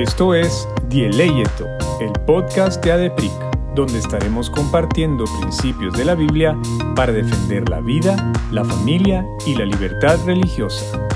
Esto es Dieleyeto, el podcast de ADEPRIC, donde estaremos compartiendo principios de la Biblia para defender la vida, la familia y la libertad religiosa.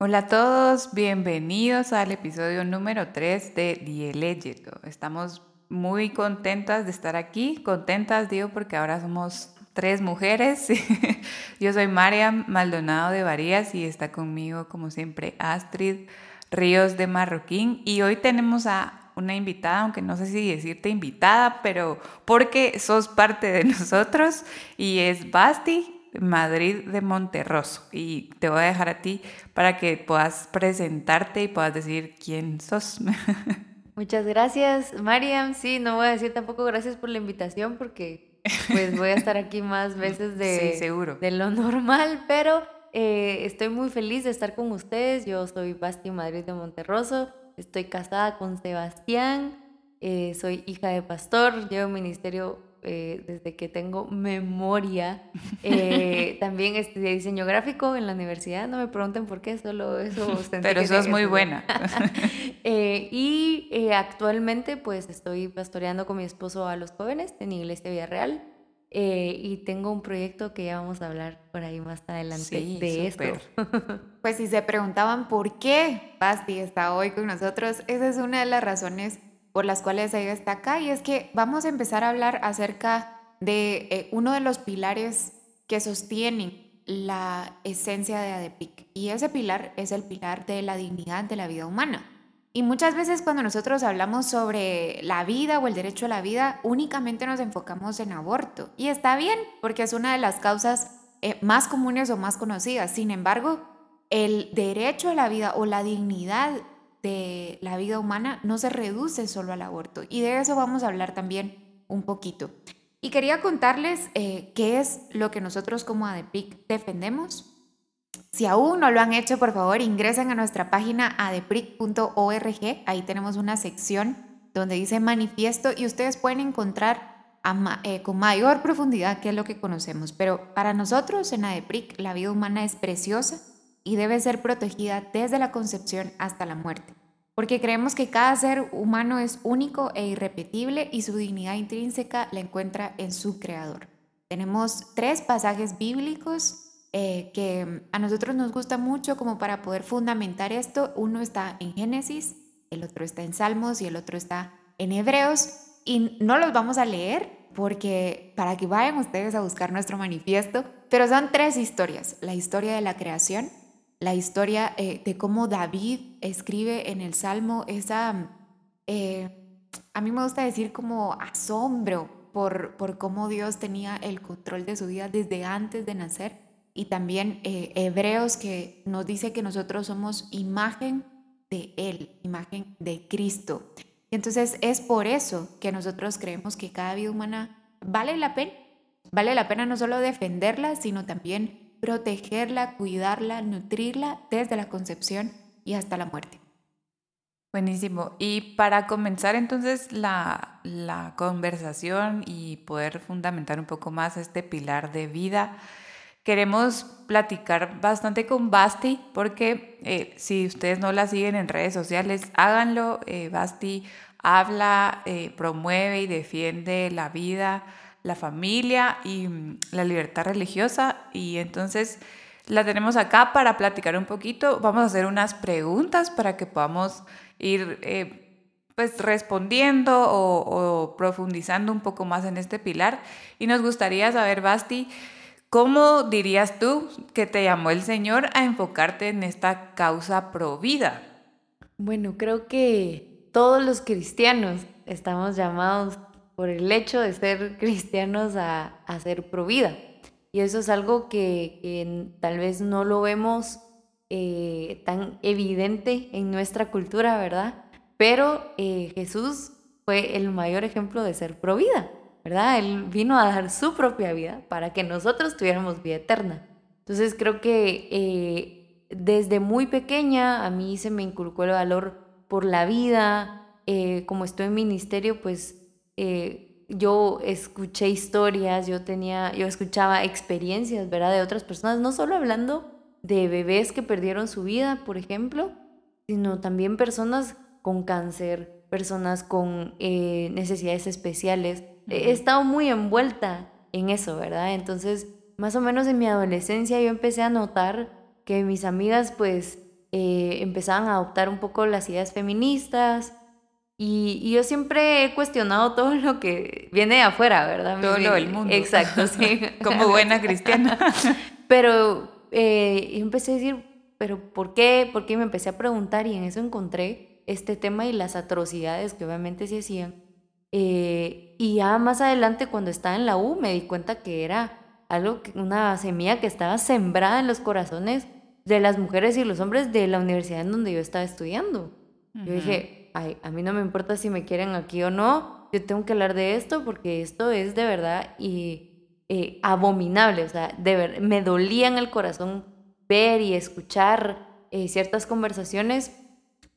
Hola a todos, bienvenidos al episodio número 3 de Dieleyeto. Estamos muy contentas de estar aquí, contentas digo porque ahora somos tres mujeres. Yo soy Mariam Maldonado de Varías y está conmigo, como siempre, Astrid Ríos de Marroquín. Y hoy tenemos a una invitada, aunque no sé si decirte invitada, pero porque sos parte de nosotros, y es Basti Madrid de Monterroso. Y te voy a dejar a ti para que puedas presentarte y puedas decir quién sos. Muchas gracias, Mariam. Sí, no voy a decir tampoco gracias por la invitación porque pues voy a estar aquí más veces de, seguro. de lo normal, pero eh, estoy muy feliz de estar con ustedes. Yo soy Basti Madrid de Monterroso, estoy casada con Sebastián, eh, soy hija de pastor, llevo ministerio eh, desde que tengo memoria. también estudié diseño gráfico en la universidad, no me pregunten por qué, solo eso. Pero eso es muy buena. y actualmente pues estoy pastoreando con mi esposo a los jóvenes en Iglesia Villarreal. Eh, y tengo un proyecto que ya vamos a hablar por ahí más adelante de esto. pues si se preguntaban por qué Basti está hoy con nosotros, esa es una de las razones por las cuales ella está acá y es que vamos a empezar a hablar acerca de eh, uno de los pilares que sostienen la esencia de ADEPIC y ese pilar es el pilar de la dignidad de la vida humana. Y muchas veces cuando nosotros hablamos sobre la vida o el derecho a la vida, únicamente nos enfocamos en aborto. Y está bien, porque es una de las causas eh, más comunes o más conocidas. Sin embargo, el derecho a la vida o la dignidad de la vida humana no se reduce solo al aborto. Y de eso vamos a hablar también un poquito. Y quería contarles eh, qué es lo que nosotros como ADEPIC defendemos si aún no lo han hecho, por favor, ingresen a nuestra página adepric.org. Ahí tenemos una sección donde dice manifiesto y ustedes pueden encontrar eh, con mayor profundidad qué es lo que conocemos. Pero para nosotros en ADEPRIC la vida humana es preciosa y debe ser protegida desde la concepción hasta la muerte. Porque creemos que cada ser humano es único e irrepetible y su dignidad intrínseca la encuentra en su creador. Tenemos tres pasajes bíblicos eh, que a nosotros nos gusta mucho como para poder fundamentar esto. Uno está en Génesis, el otro está en Salmos y el otro está en Hebreos. Y no los vamos a leer porque para que vayan ustedes a buscar nuestro manifiesto, pero son tres historias. La historia de la creación, la historia eh, de cómo David escribe en el Salmo esa, eh, a mí me gusta decir como asombro por, por cómo Dios tenía el control de su vida desde antes de nacer y también eh, Hebreos que nos dice que nosotros somos imagen de Él, imagen de Cristo. Y entonces es por eso que nosotros creemos que cada vida humana vale la pena. Vale la pena no solo defenderla, sino también protegerla, cuidarla, nutrirla desde la concepción y hasta la muerte. Buenísimo. Y para comenzar entonces la, la conversación y poder fundamentar un poco más este pilar de vida, queremos platicar bastante con Basti porque eh, si ustedes no la siguen en redes sociales, háganlo. Eh, Basti habla, eh, promueve y defiende la vida, la familia y mm, la libertad religiosa. Y entonces la tenemos acá para platicar un poquito. Vamos a hacer unas preguntas para que podamos ir pues respondiendo o, o profundizando un poco más en este pilar. Y nos gustaría saber, Basti, ¿Cómo dirías tú que te llamó el Señor a enfocarte en esta causa pro vida? Bueno, creo que todos los cristianos estamos llamados por el hecho de ser cristianos a, ser pro vida. Y eso es algo que, tal vez no lo vemos eh, tan evidente en nuestra cultura, ¿verdad? Pero eh, Jesús fue el mayor ejemplo de ser pro vida. ¿verdad? Él vino a dar su propia vida para que nosotros tuviéramos vida eterna. Entonces creo que eh, desde muy pequeña a mí se me inculcó el valor por la vida. Eh, como estoy en ministerio, pues eh, yo escuché historias, yo tenía, yo escuchaba experiencias, ¿verdad? De otras personas, no solo hablando de bebés que perdieron su vida, por ejemplo, sino también personas con cáncer, personas con eh, necesidades especiales. He estado muy envuelta en eso, ¿verdad? Entonces, más o menos en mi adolescencia yo empecé a notar que mis amigas pues eh, empezaban a adoptar un poco las ideas feministas y, yo siempre he cuestionado todo lo que viene de afuera, ¿verdad? Todo lo del mundo. Exacto, sí. Como buena cristiana. Pero eh, yo empecé a decir, ¿pero por qué? ¿Por qué? Me empecé a preguntar y en eso encontré este tema y las atrocidades que obviamente se hacían. Eh, y ya más adelante, cuando estaba en la U, me di cuenta que era algo, una semilla que estaba sembrada en los corazones de las mujeres y los hombres de la universidad en donde yo estaba estudiando. Yo dije, A mí no me importa si me quieren aquí o no, yo tengo que hablar de esto porque esto es de verdad y eh, abominable, o sea, de ver, me dolía en el corazón ver y escuchar eh, ciertas conversaciones.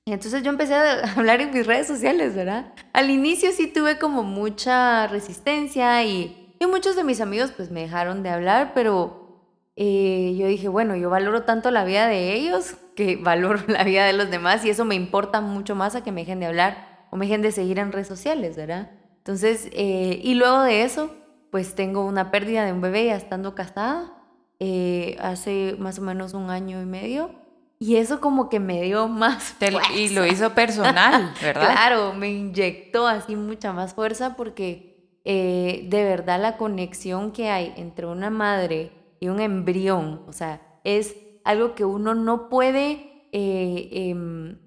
Entonces yo empecé a hablar en mis redes sociales, ¿verdad? Al inicio sí tuve como mucha resistencia y y muchos de mis amigos pues me dejaron de hablar, pero eh, yo dije, bueno, yo valoro tanto la vida de ellos que valoro la vida de los demás y eso me importa mucho más a que me dejen de hablar o me dejen de seguir en redes sociales, ¿verdad? Entonces, eh, y luego de eso, pues tengo una pérdida de un bebé ya estando casada eh, hace más o menos un año y medio. Y eso como que me dio más Y lo hizo personal, ¿verdad? claro, me inyectó así mucha más fuerza porque eh, de verdad la conexión que hay entre una madre y un embrión, o sea, es algo que uno no puede eh, em,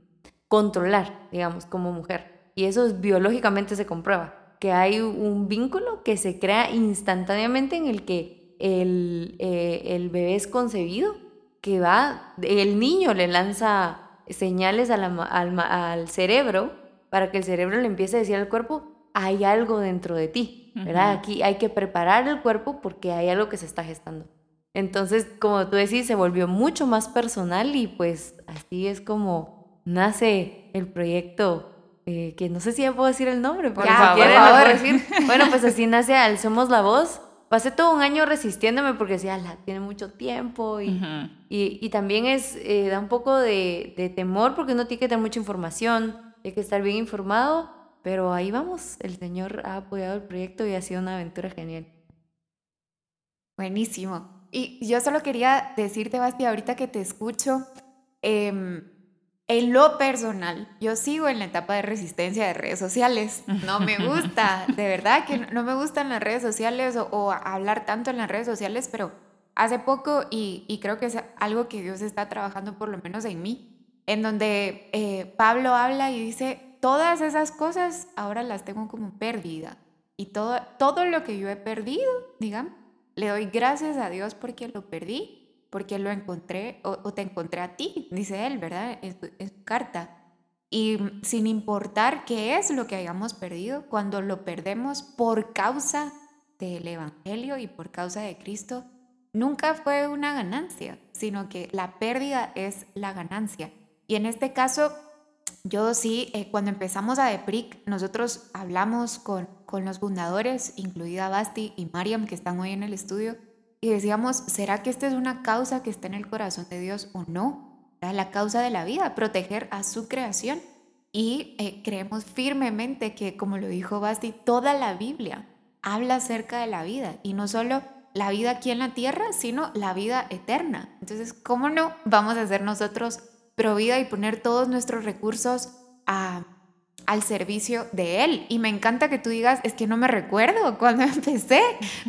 controlar, digamos, como mujer. Y eso es, biológicamente se comprueba, que hay un vínculo que se crea instantáneamente en el que el, eh, el bebé es concebido, que va, el niño le lanza señales al, al cerebro para que el cerebro le empiece a decir al cuerpo, hay algo dentro de ti, ¿verdad? Aquí hay que preparar el cuerpo porque hay algo que se está gestando. Entonces, como tú decís, se volvió mucho más personal y pues así es como nace el proyecto, eh, que no sé si ya puedo decir el nombre, pero ya, decir. Bueno, pues así nace Alcemos la Voz. Pasé todo un año resistiéndome porque decía, la tiene mucho tiempo y, y, también es, eh, da un poco de, de temor porque uno tiene que tener mucha información, hay que estar bien informado pero ahí vamos, el Señor ha apoyado el proyecto y ha sido una aventura genial. Buenísimo. Y yo solo quería decirte, Basti, ahorita que te escucho, em, en lo personal, yo sigo en la etapa de resistencia de redes sociales. No me gusta, de verdad que no me gustan las redes sociales o, hablar tanto en las redes sociales, pero hace poco, y, creo que es algo que Dios está trabajando por lo menos en mí, en donde eh, Pablo habla y dice, todas esas cosas ahora las tengo como pérdida. Y todo, todo lo que yo he perdido, digamos, le doy gracias a Dios porque lo perdí, porque lo encontré o, te encontré a ti, dice él, ¿verdad? En su, carta. Y sin importar qué es lo que hayamos perdido, cuando lo perdemos por causa del Evangelio y por causa de Cristo, nunca fue una ganancia, sino que la pérdida es la ganancia. Y en este caso, yo sí, eh, cuando empezamos a DEPRIC, nosotros hablamos con, con los fundadores, incluida Basti y Mariam, que están hoy en el estudio, y decíamos, ¿será que esta es una causa que está en el corazón de Dios o no? La causa de la vida, proteger a su creación. Y eh, creemos firmemente que, como lo dijo Basti, toda la Biblia habla acerca de la vida, y no solo la vida aquí en la tierra, sino la vida eterna. Entonces, ¿cómo no vamos a ser nosotros provida y poner todos nuestros recursos al servicio de Él. Y me encanta que tú digas, es que no me recuerdo cuando empecé,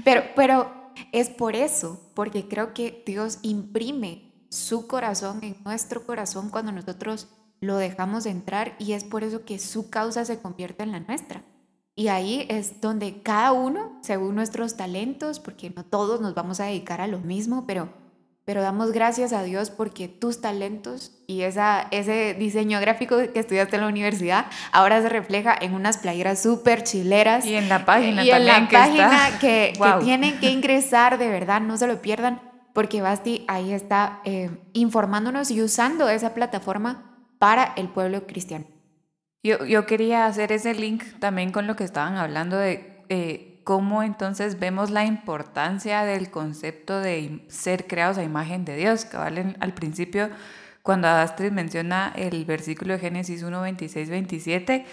pero, pero es por eso, porque creo que Dios imprime su corazón en nuestro corazón cuando nosotros lo dejamos entrar y es por eso que su causa se convierte en la nuestra. Y ahí es donde cada uno, según nuestros talentos, porque no todos nos vamos a dedicar a lo mismo, pero pero damos gracias a Dios porque tus talentos y esa, ese diseño gráfico que estudiaste en la universidad ahora se refleja en unas playeras súper chileras. Y en la página y en la página que, tienen que ingresar, de verdad, no se lo pierdan, porque Basti ahí está eh, informándonos y usando esa plataforma para el pueblo cristiano. Yo, yo quería hacer ese link también con lo que estaban hablando de... Eh, cómo entonces vemos la importancia del concepto de ser creados a imagen de Dios. Que valen al principio, cuando Astrid menciona el versículo de Génesis 1, 26, 27,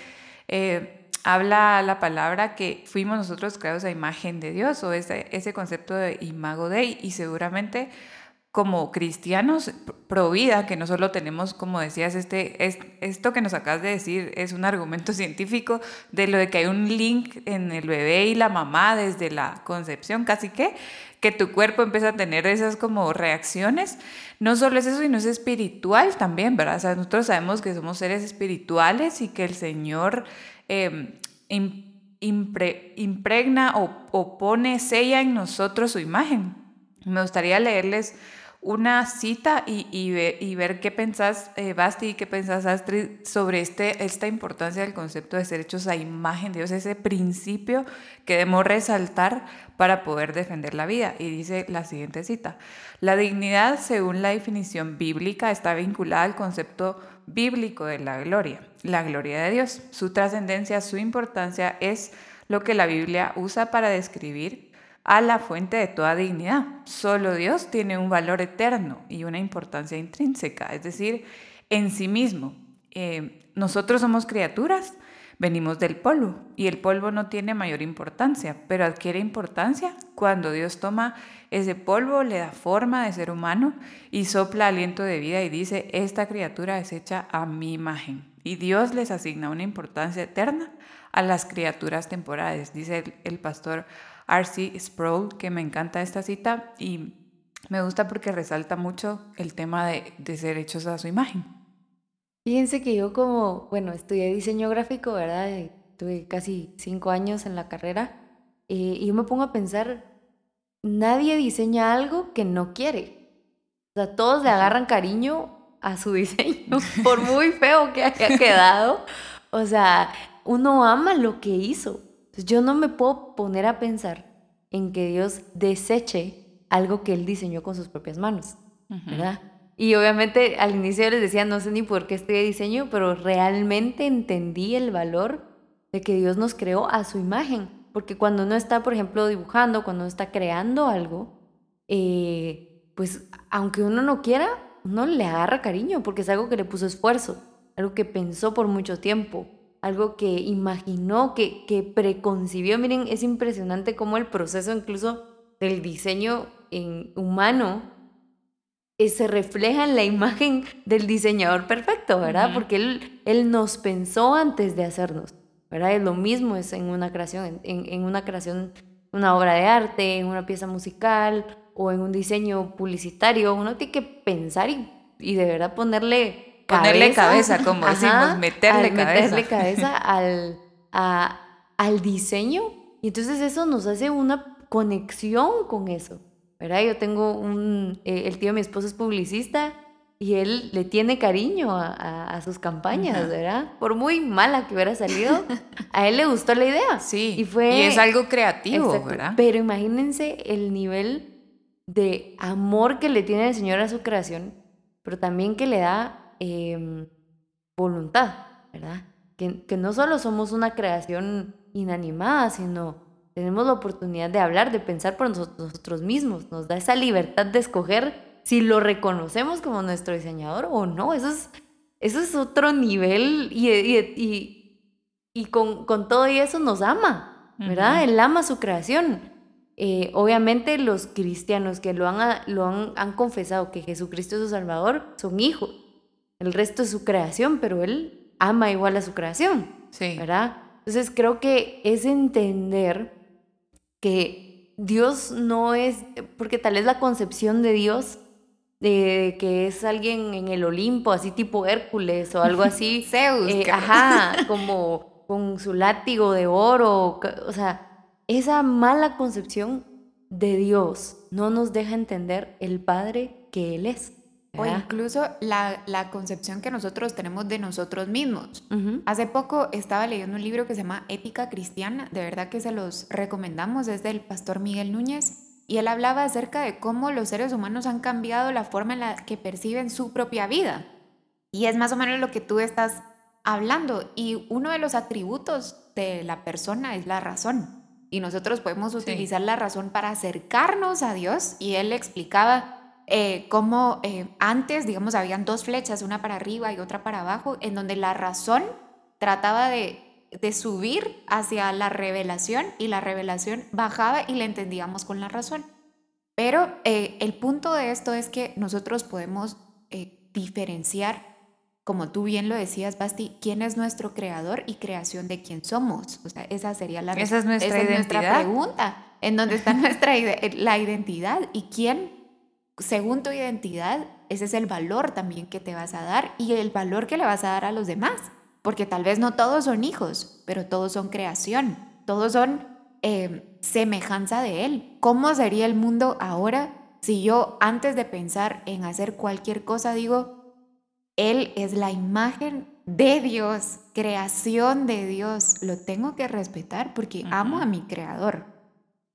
habla la palabra que fuimos nosotros creados a imagen de Dios o ese, ese concepto de imago Dei y seguramente como cristianos pro vida, que no solo tenemos, como decías, este, es, esto que nos acabas de decir es un argumento científico de lo de que hay un link en el bebé y la mamá desde la concepción, casi que, que tu cuerpo empieza a tener esas como reacciones. No solo es eso, sino es espiritual también, ¿verdad? O sea, nosotros sabemos que somos seres espirituales y que el Señor eh, impregna o, o pone, sella en nosotros su imagen. Me gustaría leerles una cita y, y, ver qué pensás, eh, Basti, y qué pensás, Astrid, sobre este, esta importancia del concepto de ser hechos a imagen de Dios, ese principio que debemos resaltar para poder defender la vida. Y dice la siguiente cita, la dignidad, según la definición bíblica, está vinculada al concepto bíblico de la gloria, la gloria de Dios. Su trascendencia, su importancia es lo que la Biblia usa para describir a la fuente de toda dignidad. Solo Dios tiene un valor eterno y una importancia intrínseca, es decir, en sí mismo. Eh, nosotros somos criaturas, venimos del polvo y el polvo no tiene mayor importancia, pero adquiere importancia cuando Dios toma ese polvo, le da forma de ser humano y sopla aliento de vida y dice, esta criatura es hecha a mi imagen. Y Dios les asigna una importancia eterna a las criaturas temporales, dice el, el pastor R.C. Sproul, que me encanta esta cita y me gusta porque resalta mucho el tema de, de ser hechos a su imagen. Fíjense que yo como, bueno, estudié diseño gráfico, ¿verdad? Tuve casi cinco años en la carrera eh, y yo me pongo a pensar, nadie diseña algo que no quiere. O sea, todos le agarran cariño a su diseño, por muy feo que haya quedado. O sea, uno ama lo que hizo. Yo no me puedo poner a pensar en que Dios deseche algo que Él diseñó con sus propias manos, ¿verdad? Y obviamente al inicio les decía, no sé ni por qué de diseño, pero realmente entendí el valor de que Dios nos creó a su imagen. Porque cuando uno está, por ejemplo, dibujando, cuando uno está creando algo, eh, pues aunque uno no quiera, uno le agarra cariño porque es algo que le puso esfuerzo, algo que pensó por mucho tiempo, algo que imaginó, que, que preconcibió. Miren, es impresionante cómo el proceso incluso del diseño en humano eh, se refleja en la imagen del diseñador perfecto, ¿verdad? Porque él, él nos pensó antes de hacernos, ¿verdad? Es lo mismo es en una creación, en, en una creación, una obra de arte, en una pieza musical o en un diseño publicitario. Uno tiene que pensar y, y de verdad ponerle Ponerle cabeza, como decimos, meterle cabeza. Meterle cabeza al, al diseño. Y entonces eso nos hace una conexión con eso, ¿verdad? Yo tengo un, eh, el tío de mi esposo es publicista y él le tiene cariño a, sus campañas, ¿verdad? Por muy mala que hubiera salido, a él le gustó la idea. Sí, y, fue, y es algo creativo, ¿verdad? Pero imagínense el nivel de amor que le tiene el Señor a su creación, pero también que le da Em, voluntad, ¿verdad? Que, que no solo somos una creación inanimada, sino tenemos la oportunidad de hablar, de pensar por nosotros mismos. Nos da esa libertad de escoger si lo reconocemos como nuestro diseñador o no. Eso es, eso es otro nivel y, y, y, con, con, todo y eso nos ama, ¿verdad? Él ama su creación. Eh, obviamente los cristianos que lo, han, lo han, han confesado que Jesucristo es su Salvador son hijos el resto es su creación, pero él ama igual a su creación. Sí. ¿Verdad? Entonces creo que es entender que Dios no es, porque tal vez la concepción de Dios de que es alguien en el Olimpo, así tipo Hércules o algo así. Zeus. Eh, ajá, como con su látigo de oro. O sea, esa mala concepción de Dios no nos deja entender el Padre que Él es. O incluso la, la, concepción que nosotros tenemos de nosotros mismos. Hace poco estaba leyendo un libro que se llama Ética Cristiana, de verdad que se los recomendamos, es del pastor Miguel Núñez, y él hablaba acerca de cómo los seres humanos han cambiado la forma en la que perciben su propia vida. Y es más o menos lo que tú estás hablando, y uno de los atributos de la persona es la razón. y nosotros podemos utilizar la razón para acercarnos a Dios y él explicaba eh, cómo eh, antes, digamos, habían dos flechas, una para arriba y otra para abajo, en donde la razón trataba de, de subir hacia la revelación y la revelación bajaba y la entendíamos con la razón. Pero eh, el punto de esto es que nosotros podemos diferenciar como tú bien lo decías, Basti, quién es nuestro creador y creación de quién somos. O sea, esa sería la esa es nuestra, esa nuestra pregunta. En dónde está nuestra la identidad y quién, según tu identidad, ese es el valor también que te vas a dar y el valor que le vas a dar a los demás. Porque tal vez no todos son hijos, pero todos son creación, todos son eh, semejanza de Él. ¿Cómo sería el mundo ahora si yo antes de pensar en hacer cualquier cosa digo, él es la imagen de Dios, creación de Dios. Lo tengo que respetar porque amo a mi creador.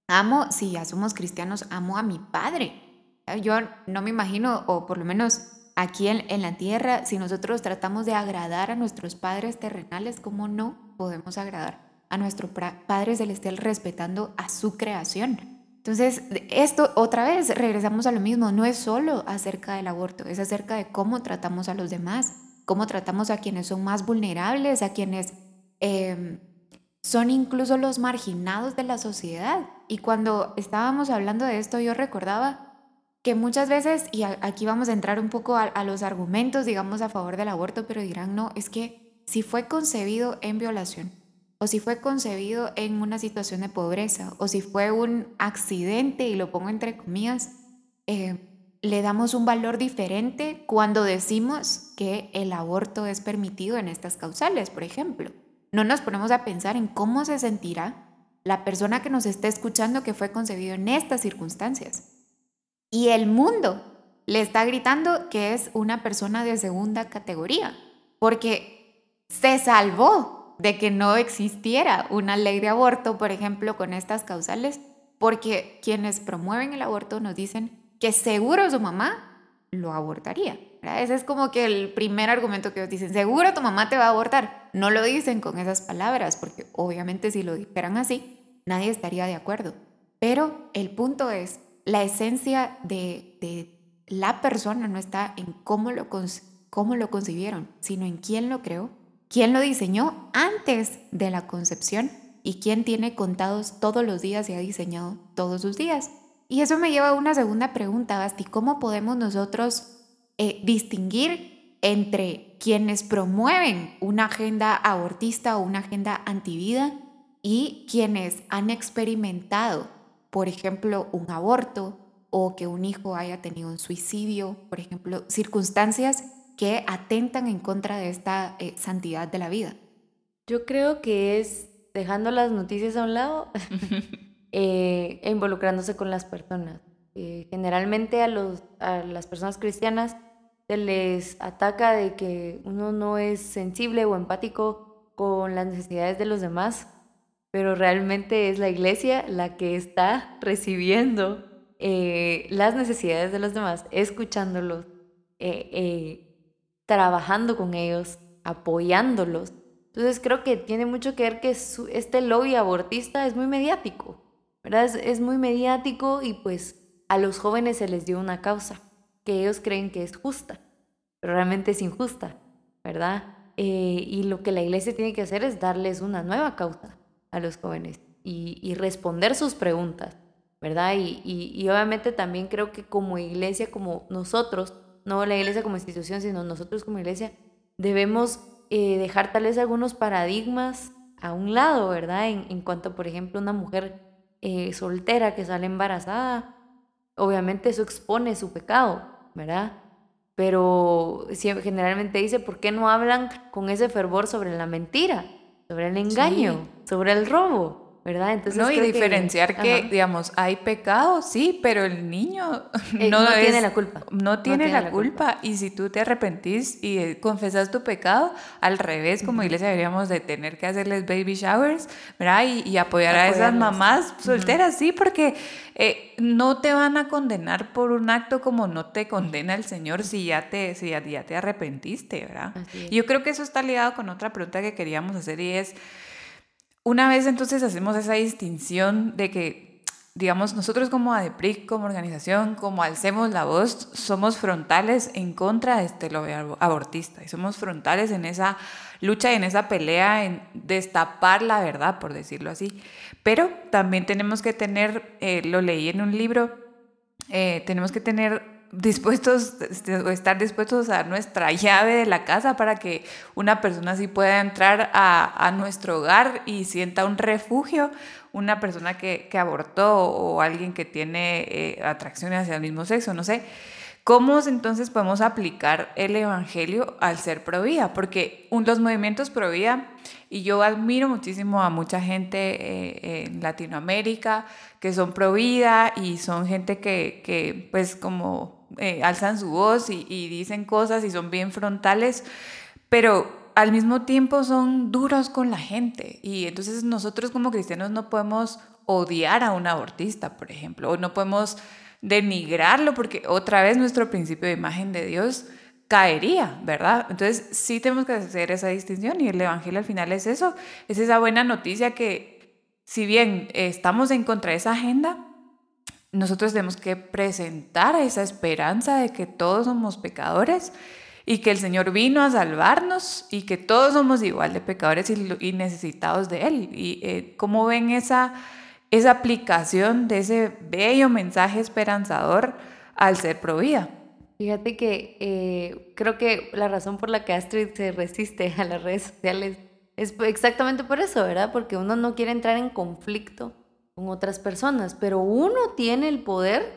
Amo, si ya somos cristianos, amo a mi Padre. Yo no me imagino, o por lo menos aquí en, en la tierra, si nosotros tratamos de agradar a nuestros padres terrenales, ¿cómo no podemos agradar a nuestro Padre Celestial respetando a su creación? Entonces, esto otra vez, regresamos a lo mismo, no es solo acerca del aborto, es acerca de cómo tratamos a los demás, cómo tratamos a quienes son más vulnerables, a quienes em, son incluso los marginados de la sociedad. Y cuando estábamos hablando de esto, yo recordaba que muchas veces, y aquí vamos a entrar un poco a los argumentos, digamos, a favor del aborto, pero dirán, no, es que si fue concebido en violación, o si fue concebido en una situación de pobreza, o si fue un accidente, y lo pongo entre comillas, eh, le damos un valor diferente cuando decimos que el aborto es permitido en estas causales, por ejemplo. No nos ponemos a pensar en cómo se sentirá la persona que nos está escuchando que fue concebido en estas circunstancias. Y el mundo le está gritando que es una persona de segunda categoría, porque se salvó de que no existiera una ley de aborto, por ejemplo, con estas causales, porque quienes promueven el aborto nos dicen que seguro su mamá lo abortaría. Ese es como que el primer argumento que ellos dicen, seguro tu mamá te va a abortar. No lo dicen con esas palabras, porque obviamente si lo dijeran así, nadie estaría de acuerdo. Pero el punto es, la esencia de, la persona no está en cómo lo, cómo lo concibieron, sino en quién lo creó quién lo diseñó antes de la concepción y quién tiene contados todos los días y ha diseñado todos sus días. Y eso me lleva a una segunda pregunta, Basti. ¿Cómo podemos nosotros eh, distinguir entre quienes promueven una agenda abortista o una agenda antivida y quienes han experimentado, por ejemplo, un aborto o que un hijo haya tenido un suicidio, por ejemplo, circunstancias que atentan en contra de esta eh, santidad de la vida. Yo creo que es dejando las noticias a un lado eh, e involucrándose con las personas. Eh, generalmente a, los, a las personas cristianas se les ataca de que uno no es sensible o empático con las necesidades de los demás, pero realmente es la iglesia la que está recibiendo las necesidades de los demás, escuchándolos, trabajando con ellos, apoyándolos. Entonces creo que tiene mucho que ver que este lobby abortista es muy mediático, ¿verdad? Es, muy mediático y pues a los jóvenes se les dio una causa que ellos creen que es justa, pero realmente es injusta, ¿verdad? Eh, y lo que la iglesia tiene que hacer es darles una nueva causa a los jóvenes y, responder sus preguntas, ¿verdad? Y, y obviamente también creo que como iglesia, como nosotros, no la iglesia como institución, sino nosotros como iglesia, debemos eh, dejar tal vez algunos paradigmas a un lado, ¿verdad? En, cuanto, por ejemplo, una mujer eh, soltera que sale embarazada, obviamente eso expone su pecado, ¿verdad? Pero generalmente dice, ¿por qué no hablan con ese fervor sobre la mentira, sobre el engaño, sobre el robo? ¿Verdad? Entonces, no, y diferenciar que, digamos, hay pecado, sí, pero el niño eh, no, tiene la culpa. No tiene, la, culpa. Y si tú te arrepentís y eh, confesas tu pecado, al revés, como iglesia deberíamos de tener que hacerles baby showers, ¿verdad? Y, apoyar a esas mamás solteras, sí, porque eh, no te van a condenar por un acto como no te condena el Señor si ya te, si ya, te arrepentiste, ¿verdad? Yo creo que eso está ligado con otra pregunta que queríamos hacer y es una vez entonces hacemos esa distinción de que, digamos, nosotros como ADEPRIC, como organización, como Alcemos la Voz, somos frontales en contra de este lobby abortista y somos frontales en esa lucha en esa pelea en destapar la verdad, por decirlo así. Pero también tenemos que tener, eh, lo leí en un libro, eh, tenemos que tener dispuestos este, estar dispuestos a nuestra llave de la casa para que una persona así pueda entrar a, nuestro hogar y sienta un refugio, una persona que, abortó o alguien que tiene eh, atracciones hacia el mismo sexo, no sé. ¿Cómo entonces podemos aplicar el Evangelio al ser pro vida? Porque los movimientos pro vida, y yo admiro muchísimo a mucha gente eh, en Latinoamérica que son pro vida y son gente que, que pues como eh, alzan su voz y, y dicen cosas y son bien frontales, pero al mismo tiempo son duros con la gente. Y entonces nosotros como cristianos no podemos odiar a un abortista, por ejemplo, o no podemos denigrarlo, porque otra vez nuestro principio de imagen de Dios caería, ¿verdad? Entonces sí tenemos que hacer esa distinción y el Evangelio al final es eso, es esa buena noticia que si bien estamos en contra de esa agenda, nosotros tenemos que presentar esa esperanza de que todos somos pecadores y que el Señor vino a salvarnos y que todos somos igual de pecadores y, necesitados de Él. ¿Y eh, cómo ven esa esa aplicación de ese bello mensaje esperanzador al ser pro vida. Fíjate que eh, creo que la razón por la que Astrid se resiste a las redes sociales es exactamente por eso, ¿verdad? Porque uno no quiere entrar en conflicto con otras personas, pero uno tiene el poder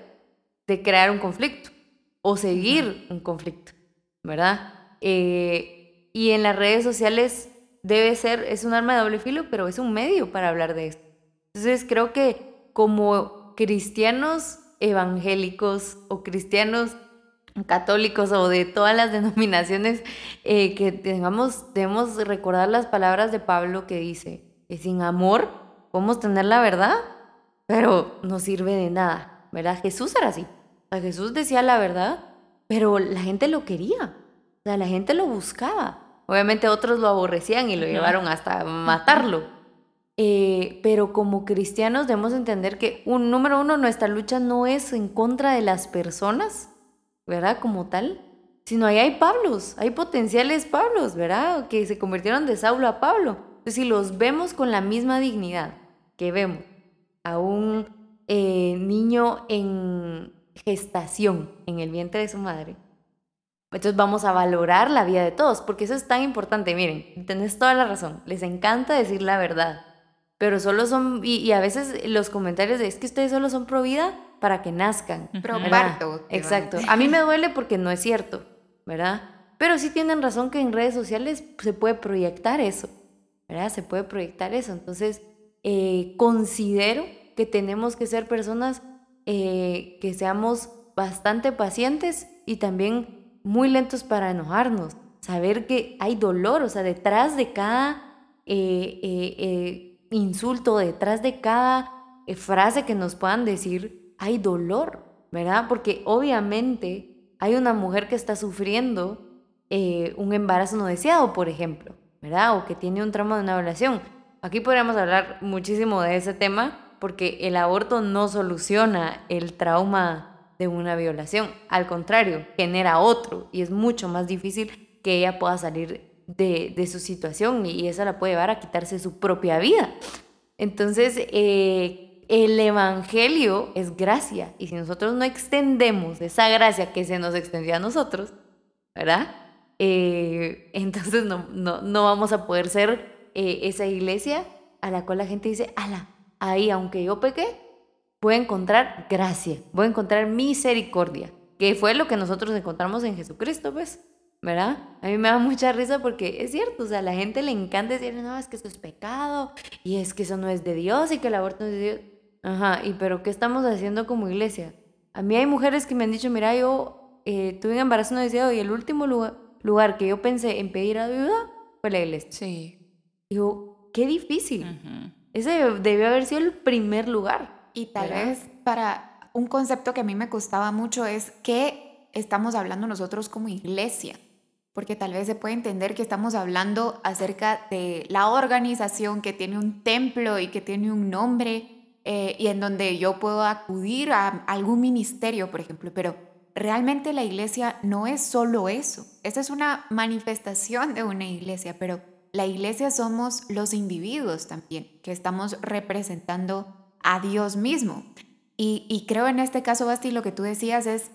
de crear un conflicto o seguir un conflicto, ¿verdad? Eh, y en las redes sociales debe ser, es un arma de doble filo, pero es un medio para hablar de esto. Entonces creo que como cristianos evangélicos o cristianos católicos o de todas las denominaciones eh, que tengamos, debemos recordar las palabras de Pablo que dice, sin amor podemos tener la verdad, pero no sirve de nada, ¿verdad? Jesús era así. O sea, Jesús decía la verdad, pero la gente lo quería, o sea, la gente lo buscaba. Obviamente otros lo aborrecían y lo llevaron hasta matarlo. Eh, pero como cristianos debemos entender que, un, número uno, nuestra lucha no es en contra de las personas, ¿verdad? Como tal, sino ahí hay Pablos, hay potenciales Pablos, ¿verdad? Que se convirtieron de Saulo a Pablo. Entonces, si los vemos con la misma dignidad que vemos a un eh, niño en gestación en el vientre de su madre, entonces vamos a valorar la vida de todos, porque eso es tan importante. Miren, tenés toda la razón, les encanta decir la verdad pero solo son, y, a veces los comentarios de, es que ustedes solo son pro vida para que nazcan. Pro parto. Exacto. A mí me duele porque no es cierto, ¿verdad? Pero sí tienen razón que en redes sociales se puede proyectar eso, ¿verdad? Se puede proyectar eso. Entonces, eh, considero que tenemos que ser personas eh, que seamos bastante pacientes y también muy lentos para enojarnos. Saber que hay dolor, o sea, detrás de cada eh, insulto, detrás de cada frase que nos puedan decir, hay dolor, ¿verdad? Porque obviamente hay una mujer que está sufriendo un embarazo no deseado, por ejemplo, ¿verdad? O que tiene un trauma de una violación. Aquí podríamos hablar muchísimo de ese tema porque el aborto no soluciona el trauma de una violación. Al contrario, genera otro y es mucho más difícil que ella pueda salir de, su situación y eso la puede llevar a quitarse su propia vida. Entonces, eh, el Evangelio es gracia y si nosotros no extendemos esa gracia que se nos extendió a nosotros, ¿verdad? Eh, entonces no, no, vamos a poder ser eh, esa iglesia a la cual la gente dice, ala, ahí aunque yo pequé, voy a encontrar gracia, voy a encontrar misericordia, que fue lo que nosotros encontramos en Jesucristo, pues. ¿verdad? A mí me da mucha risa porque es cierto, o sea, a la gente le encanta decir, no, es que eso es pecado, y es que eso no es de Dios, y que el aborto no es de Dios. Ajá, y pero ¿qué estamos haciendo como iglesia? A mí hay mujeres que me han dicho, mira, yo eh, tuve un embarazo no deseado y el último lugar, lugar, que yo pensé en pedir ayuda fue la iglesia. Sí. Digo, qué difícil. Ese debió haber sido el primer lugar. Y tal vez para un concepto que a mí me costaba mucho es que estamos hablando nosotros como iglesia. porque tal vez se puede entender que estamos hablando acerca de la organización que tiene un templo y que tiene un nombre eh, y en donde yo puedo acudir a algún ministerio, por ejemplo, pero realmente la iglesia no es solo eso. Esta es una manifestación de una iglesia, pero la iglesia somos los individuos también, que estamos representando a Dios mismo. Y, y creo en este caso, Basti, lo que tú decías es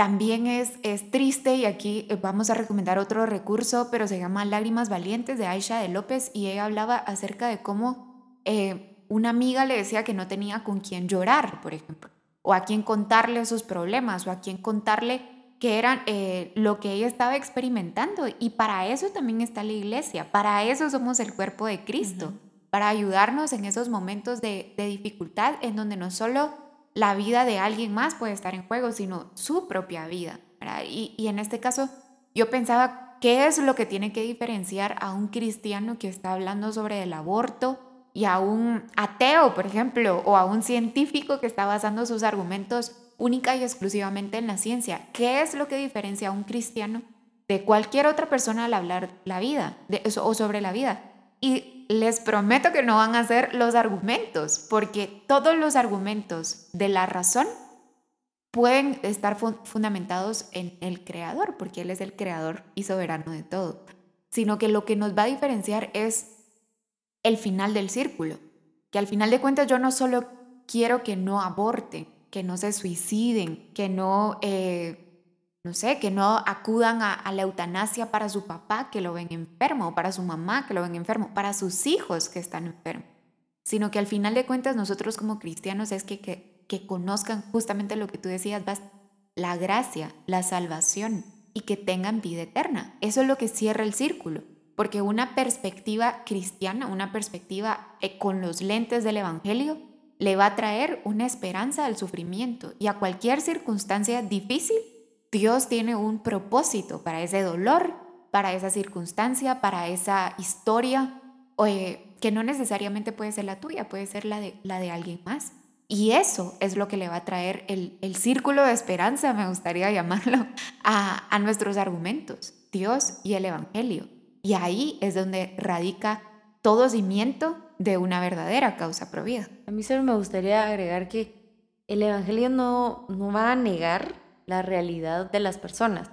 también es, es triste y aquí eh, vamos a recomendar otro recurso, pero se llama Lágrimas Valientes de Aisha de López y ella hablaba acerca de cómo eh, una amiga le decía que no tenía con quién llorar, por ejemplo, o a quién contarle sus problemas, o a quién contarle que eran eh, lo que ella estaba experimentando. Y para eso también está la iglesia, para eso somos el cuerpo de Cristo, para ayudarnos en esos momentos de, de dificultad en donde no solo la vida de alguien más puede estar en juego, sino su propia vida. Y, y en este caso, yo pensaba, ¿qué es lo que tiene que diferenciar a un cristiano que está hablando sobre el aborto y a un ateo, por ejemplo, o a un científico que está basando sus argumentos única y exclusivamente en la ciencia? ¿Qué es lo que diferencia a un cristiano de cualquier otra persona al hablar la vida o sobre la vida? Y les prometo que no van a ser los argumentos, porque todos los argumentos de la razón pueden estar fundamentados en el creador, porque Él es el creador y soberano de todo, sino que lo que nos va a diferenciar es el final del círculo, que al final de cuentas yo no solo quiero que no aborten, que no se suiciden, que no... Eh, no sé, que no acudan a, la eutanasia para su papá que lo ven enfermo, para su mamá que lo ven enfermo, para sus hijos que están enfermos, sino que al final de cuentas nosotros como cristianos es que, que, que conozcan justamente lo que tú decías, la gracia, la salvación y que tengan vida eterna. Eso es lo que cierra el círculo, porque una perspectiva cristiana, una perspectiva eh, con los lentes del Evangelio, le va a traer una esperanza al sufrimiento y a cualquier circunstancia difícil Dios tiene un propósito para ese dolor, para esa circunstancia, para esa historia, que no necesariamente puede ser la tuya, puede ser la de, la de alguien más. Y eso es lo que le va a traer el, el círculo de esperanza, me gustaría llamarlo, a, a nuestros argumentos, Dios y el Evangelio. Y ahí es donde radica todo cimiento de una verdadera causa provida. A mí solo me gustaría agregar que el Evangelio no, no va a negar la realidad de las personas,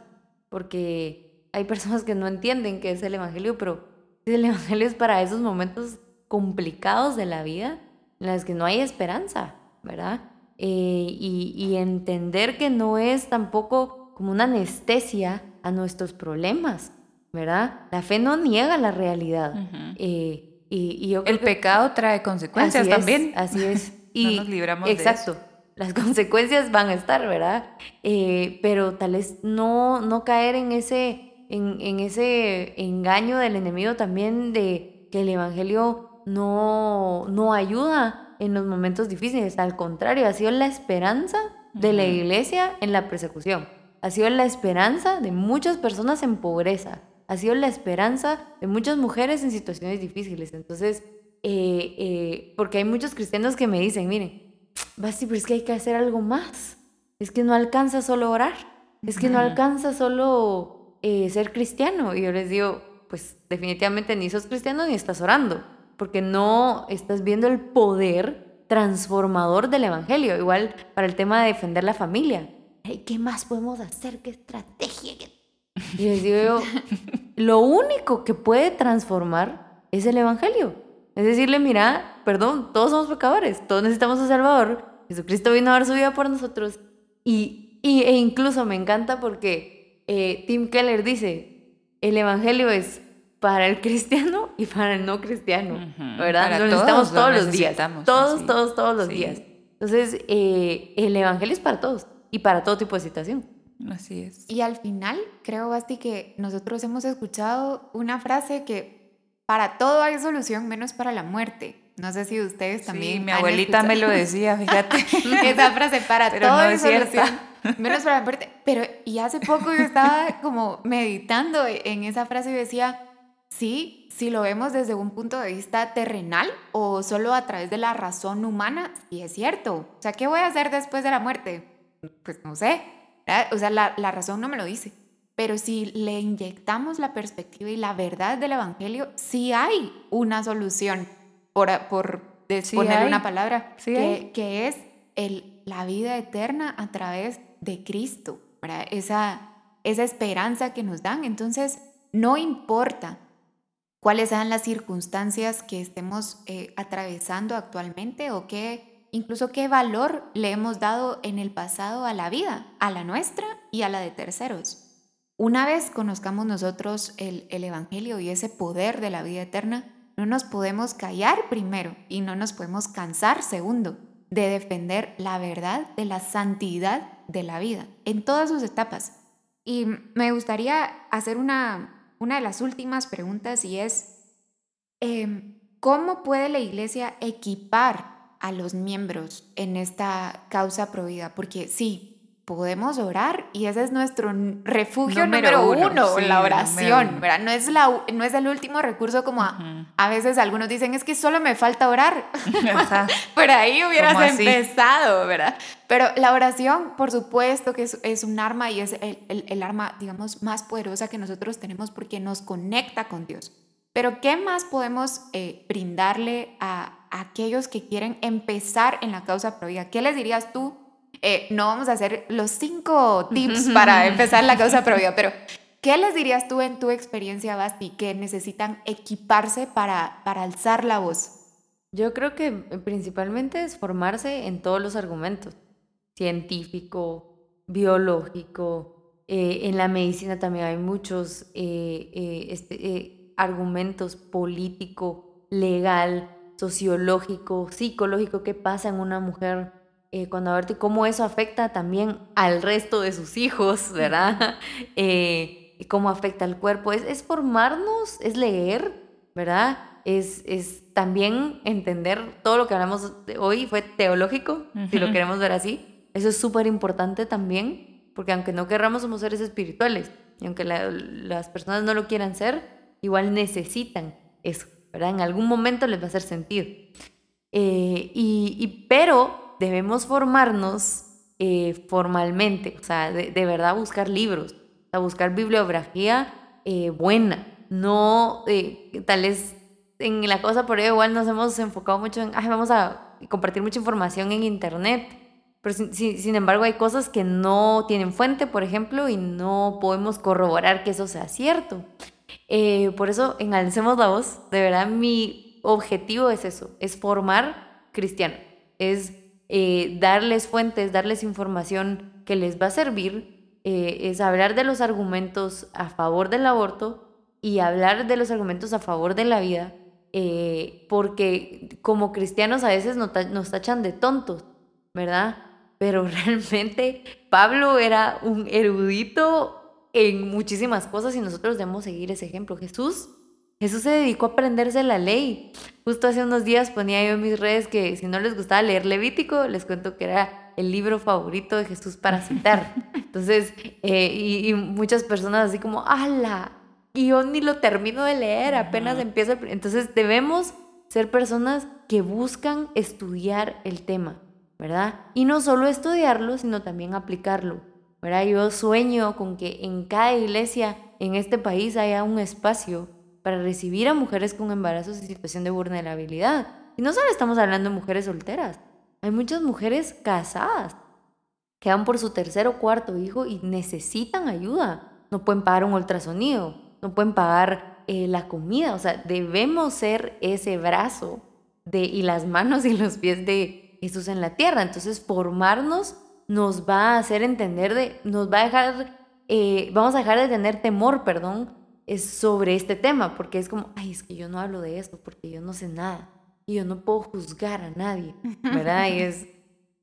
porque hay personas que no entienden qué es el Evangelio, pero el Evangelio es para esos momentos complicados de la vida en los que no hay esperanza, ¿verdad? Eh, y, entender que no es tampoco como una anestesia a nuestros problemas, ¿verdad? La fe no niega la realidad. Eh, y, el pecado trae consecuencias también. así es. Y, no nos libramos exacto. de eso las consecuencias van a estar, ¿verdad? Eh, pero tal vez no, no caer en ese, en, ese engaño del enemigo también de que el Evangelio no, no ayuda en los momentos difíciles. Al contrario, ha sido la esperanza de la iglesia en la persecución. Ha sido la esperanza de muchas personas en pobreza. Ha sido la esperanza de muchas mujeres en situaciones difíciles. Entonces, eh, eh, porque hay muchos cristianos que me dicen, miren, Basti, pero es que hay que hacer algo más. Es que no alcanza solo orar. Es que no alcanza solo eh, ser cristiano. Y yo les digo, pues definitivamente ni sos cristiano ni estás orando, porque no estás viendo el poder transformador del Evangelio. Igual para el tema de defender la familia. ¿Qué más podemos hacer? ¿Qué estrategia? Y les digo yo, lo único que puede transformar es el Evangelio. Es decirle, mira, perdón, todos somos pecadores, todos necesitamos a Salvador. Jesucristo vino a dar su vida por nosotros. Y, e incluso me encanta porque eh, Tim Keller dice, el Evangelio es para el cristiano y para el no cristiano, ¿verdad? lo necesitamos todos los días. Todos, todos, todos los días. Entonces, eh, el Evangelio es para todos y para todo tipo de situación. Así es. Y al final, creo, Basti, que nosotros hemos escuchado una frase que para todo hay solución menos para la muerte. No sé si ustedes también. Sí, mi abuelita me lo decía, fíjate. Esa frase, para todo hay solución menos para la muerte. Pero, y hace poco yo estaba como meditando en esa frase y decía, sí, si lo vemos desde un punto de vista terrenal o solo a través de la razón humana, sí es cierto. O sea, ¿qué voy a hacer después de la muerte? Pues no sé. O sea, la, la razón no me lo dice. pero si le inyectamos la perspectiva y la verdad del Evangelio, sí hay una solución, por, por poner una palabra, que, que, es el, la vida eterna a través de Cristo, Esa, esa esperanza que nos dan. Entonces, no importa cuáles sean las circunstancias que estemos eh, atravesando actualmente o qué, incluso qué valor le hemos dado en el pasado a la vida, a la nuestra y a la de terceros. Una vez conozcamos nosotros el, el Evangelio y ese poder de la vida eterna, no nos podemos callar primero y no nos podemos cansar segundo de defender la verdad de la santidad de la vida en todas sus etapas. Y me gustaría hacer una, una de las últimas preguntas y es, em, ¿cómo puede la iglesia equipar a los miembros en esta causa prohibida? Porque sí, podemos orar y ese es nuestro refugio número, uno, la oración, ¿verdad? No es, la, no es el último recurso como a, veces algunos dicen, es que solo me falta orar. Por ahí hubieras empezado, ¿verdad? Pero la oración, por supuesto que es, un arma y es el, arma, digamos, más poderosa que nosotros tenemos porque nos conecta con Dios. Pero ¿qué más podemos eh, brindarle a, a, aquellos que quieren empezar en la causa prohibida? ¿Qué les dirías tú? Eh, no vamos a hacer los cinco tips para empezar la causa provida, pero ¿qué les dirías tú en tu experiencia, Basti, que necesitan equiparse para, para alzar la voz? Yo creo que principalmente es formarse en todos los argumentos, científico, biológico, eh, en la medicina también hay muchos eh, este, argumentos político, legal, sociológico, psicológico, qué pasa en una mujer eh, cuando a ver cómo eso afecta también al resto de sus hijos, ¿verdad? Eh, cómo afecta al cuerpo. Es, es, formarnos, es leer, ¿verdad? Es, es también entender todo lo que hablamos hoy, fue teológico, si lo queremos ver así. Eso es súper importante también, porque aunque no querramos, somos seres espirituales. Y aunque las personas no lo quieran ser, igual necesitan eso, ¿verdad? En algún momento les va a hacer sentido. Eh, y, y, pero debemos formarnos eh, formalmente, o sea, de, verdad buscar libros, o sea, buscar bibliografía eh, buena, no eh, tal vez en la cosa por ello igual nos hemos enfocado mucho en, ay, vamos a compartir mucha información en internet, pero sin, sin, embargo hay cosas que no tienen fuente, por ejemplo, y no podemos corroborar que eso sea cierto. Por eso en Alcemos la Voz, de verdad mi objetivo es eso, es formar cristiano, es eh, darles fuentes, darles información que les va a servir, eh, es hablar de los argumentos a favor del aborto y hablar de los argumentos a favor de la vida, eh, porque como cristianos a veces nos, nos tachan de tontos, ¿verdad? Pero realmente Pablo era un erudito en muchísimas cosas y nosotros debemos seguir ese ejemplo. Jesús Jesús se dedicó a aprenderse la ley. Justo hace unos días ponía yo en mis redes que si no les gustaba leer Levítico, les cuento que era el libro favorito de Jesús para citar. Entonces, eh, y, muchas personas así como, ¡ala! Y yo ni lo termino de leer, apenas empiezo. Entonces, debemos ser personas que buscan estudiar el tema, ¿verdad? Y no solo estudiarlo, sino también aplicarlo, ¿verdad? Yo sueño con que en cada iglesia en este país haya un espacio para recibir a mujeres con embarazos en situación de vulnerabilidad. Y no solo estamos hablando de mujeres solteras, hay muchas mujeres casadas que van por su tercer o cuarto hijo y necesitan ayuda. No pueden pagar un ultrasonido, no pueden pagar eh, la comida. O sea, debemos ser ese brazo y las manos y los pies de Jesús en la tierra. Entonces, formarnos nos va a hacer entender de, nos va a dejar, eh, vamos a dejar de tener temor, perdón, es sobre este tema, porque es como, ay, es que yo no hablo de esto porque yo no sé nada y yo no puedo juzgar a nadie, ¿verdad? Y es,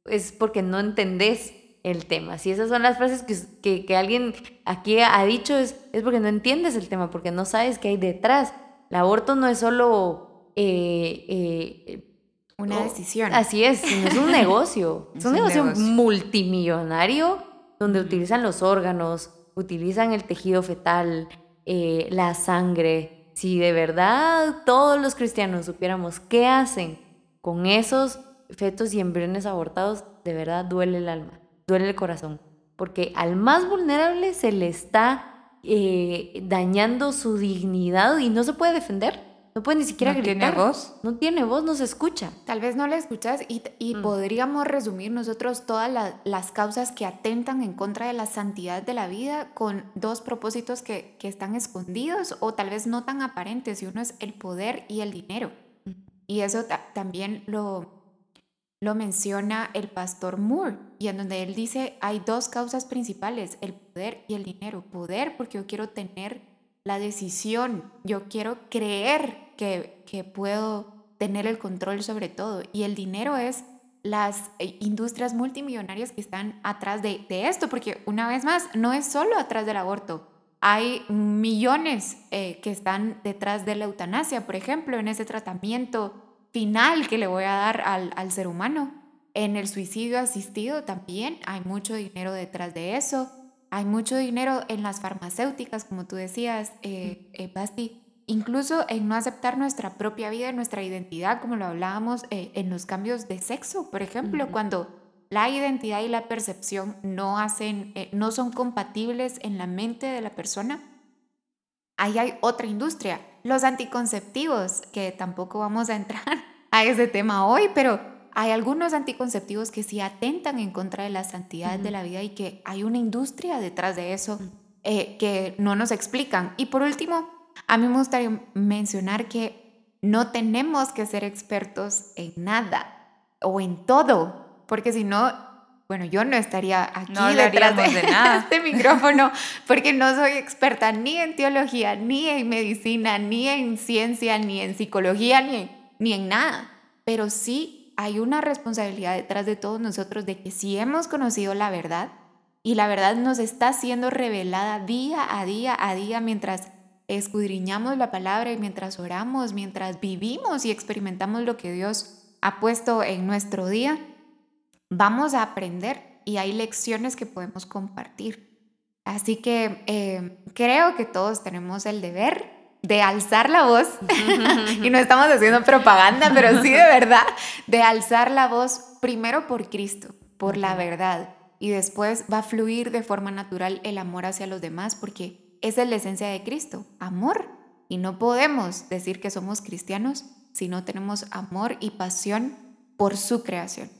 es porque no entendés el tema. Si esas son las frases que, que, alguien aquí ha dicho, es, es porque no entiendes el tema, porque no sabes qué hay detrás. El aborto no es solo... Eh, eh, una decisión. Así es, es un negocio. Es, un, negocio, multimillonario donde utilizan los órganos, utilizan el tejido fetal, eh, la sangre, si de verdad todos los cristianos supiéramos qué hacen con esos fetos y embriones abortados, de verdad duele el alma, duele el corazón, porque al más vulnerable se le está eh, dañando su dignidad y no se puede defender. No puede ni siquiera no gritar. tiene voz. No tiene voz, no se escucha. Tal vez no la escuchas y, y Mm. podríamos resumir nosotros todas la- las causas que atentan en contra de la santidad de la vida con dos propósitos que, que están escondidos o tal vez no tan aparentes y uno es el poder y el dinero. Y eso ta- también lo, lo menciona el pastor Moore y en donde él dice hay dos causas principales, el poder y el dinero. Poder porque yo quiero tener la decisión, yo quiero creer que, puedo tener el control sobre todo. Y el dinero es las eh, industrias multimillonarias que están atrás de, de esto, porque una vez más, no es solo atrás del aborto. Hay millones eh, que están detrás de la eutanasia, por ejemplo, en ese tratamiento final que le voy a dar al, al ser humano. En el suicidio asistido también hay mucho dinero detrás de eso. Hay mucho dinero en las farmacéuticas, como tú decías, eh, Basti. Incluso en no aceptar nuestra propia vida, nuestra identidad, como lo hablábamos eh, en los cambios de sexo, por ejemplo, Ujú. cuando la identidad y la percepción no, hacen, eh, no son compatibles en la mente de la persona, ahí hay otra industria. Los anticonceptivos, que tampoco vamos a entrar a ese tema hoy, pero hay algunos anticonceptivos que sí atentan en contra de la santidad de Ujú. la vida y que hay una industria detrás de eso eh, que no nos explican. Y por último, a mí me gustaría mencionar que no tenemos que ser expertos en nada o en todo, porque si no, bueno, yo no estaría aquí No detrás de nada. este micrófono, porque no soy experta ni en teología, ni en medicina, ni en ciencia, ni en psicología, ni en, ni en nada. Pero sí hay una responsabilidad detrás de todos nosotros de que si hemos conocido la verdad y la verdad nos está siendo revelada día a día a día mientras escudriñamos la palabra y mientras oramos, mientras vivimos y experimentamos lo que Dios ha puesto en nuestro día, vamos a aprender y hay lecciones que podemos compartir. Así que eh, creo que todos tenemos el deber de alzar la voz, y no estamos haciendo propaganda, pero sí de verdad, de alzar la voz primero por Cristo, por la verdad, y después va a fluir de forma natural el amor hacia los demás, porque esa es la esencia de Cristo, amor. Y no podemos decir que somos cristianos si no tenemos amor y pasión por su creación.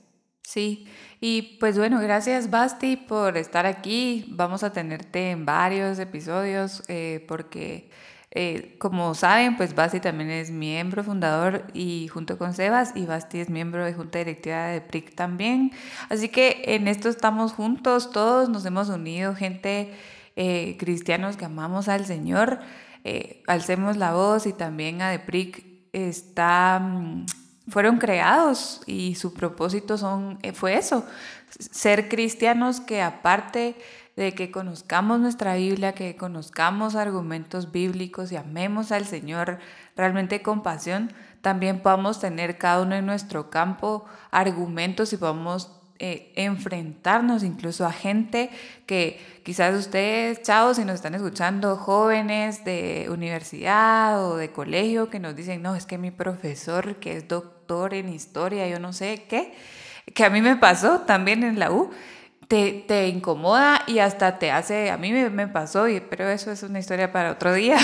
Sí, y pues bueno, gracias Basti por estar aquí. Vamos a tenerte en varios episodios eh, porque, eh, como saben, pues Basti también es miembro fundador y junto con Sebas y Basti es miembro de Junta Directiva de PRIC también. Así que en esto estamos juntos, todos nos hemos unido, gente eh, cristianos que amamos al Señor. Eh, alcemos la voz y también a DEPRIC está... mm, fueron creados y su propósito son, eh, fue eso, ser cristianos que aparte de que conozcamos nuestra Biblia, que conozcamos argumentos bíblicos y amemos al Señor realmente con pasión, también podamos tener cada uno en nuestro campo argumentos y podamos eh, enfrentarnos incluso a gente que quizás ustedes, chavos, si nos están escuchando, jóvenes de universidad o de colegio, que nos dicen, no, es que mi profesor, que es doctor en historia, yo no sé qué, que a mí me pasó también en la U, te, te incomoda y hasta te hace, a mí me, me pasó, y, pero eso es una historia para otro día,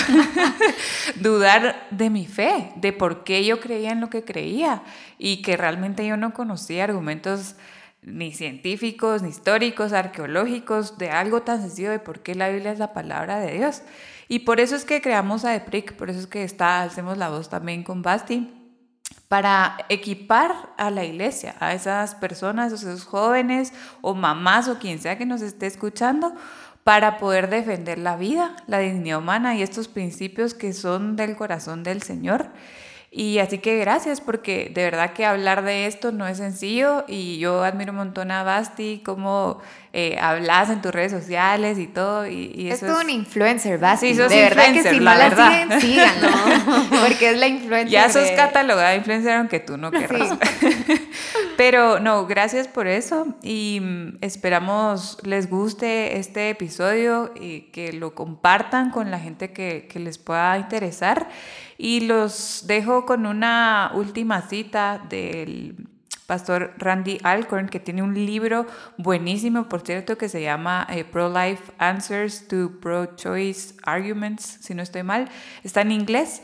dudar de mi fe, de por qué yo creía en lo que creía y que realmente yo no conocía argumentos ni científicos, ni históricos, arqueológicos, de algo tan sencillo de por qué la Biblia es la palabra de Dios. Y por eso es que creamos a EPRIC, por eso es que está, hacemos la voz también con Basti, para equipar a la iglesia, a esas personas, a esos jóvenes o mamás o quien sea que nos esté escuchando, para poder defender la vida, la dignidad humana y estos principios que son del corazón del Señor. Y así que gracias porque de verdad que hablar de esto no es sencillo y yo admiro un montón a Basti, cómo eh, hablas en tus redes sociales y todo. Y, y Es eso todo es- un influencer, Basti. Sí, sos de verdad que si no la verdad. siguen, síganlo. Porque es la influencer. Ya sos de- catalogada influencer aunque tú no querrás. Pero no, gracias por eso y mm, esperamos les guste este episodio y que lo compartan con la gente que, que les pueda interesar. Y los dejo con una última cita del pastor Randy Alcorn, que tiene un libro buenísimo, por cierto, que se llama eh, Pro-Life Answers to Pro-Choice Arguments, si no estoy mal. Está en inglés,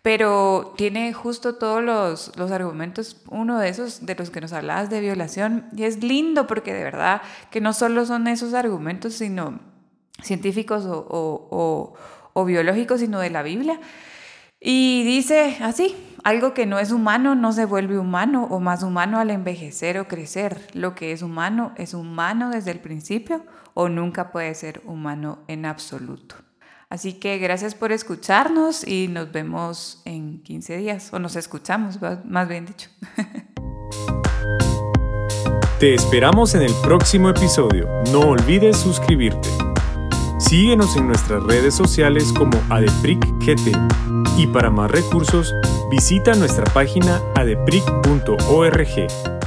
pero tiene justo todos los, los argumentos, uno de esos de los que nos hablabas de violación, y es lindo porque de verdad que no solo son esos argumentos, sino científicos o, o, o biológicos, sino de la Biblia. Y dice así, algo que no es humano no se vuelve humano o más humano al envejecer o crecer. Lo que es humano es humano desde el principio o nunca puede ser humano en absoluto. Así que gracias por escucharnos y nos vemos en 15 días, o nos escuchamos, más bien dicho. Te esperamos en el próximo episodio. No olvides suscribirte. Síguenos en nuestras redes sociales como ADEPRICGT y para más recursos visita nuestra página adepric.org.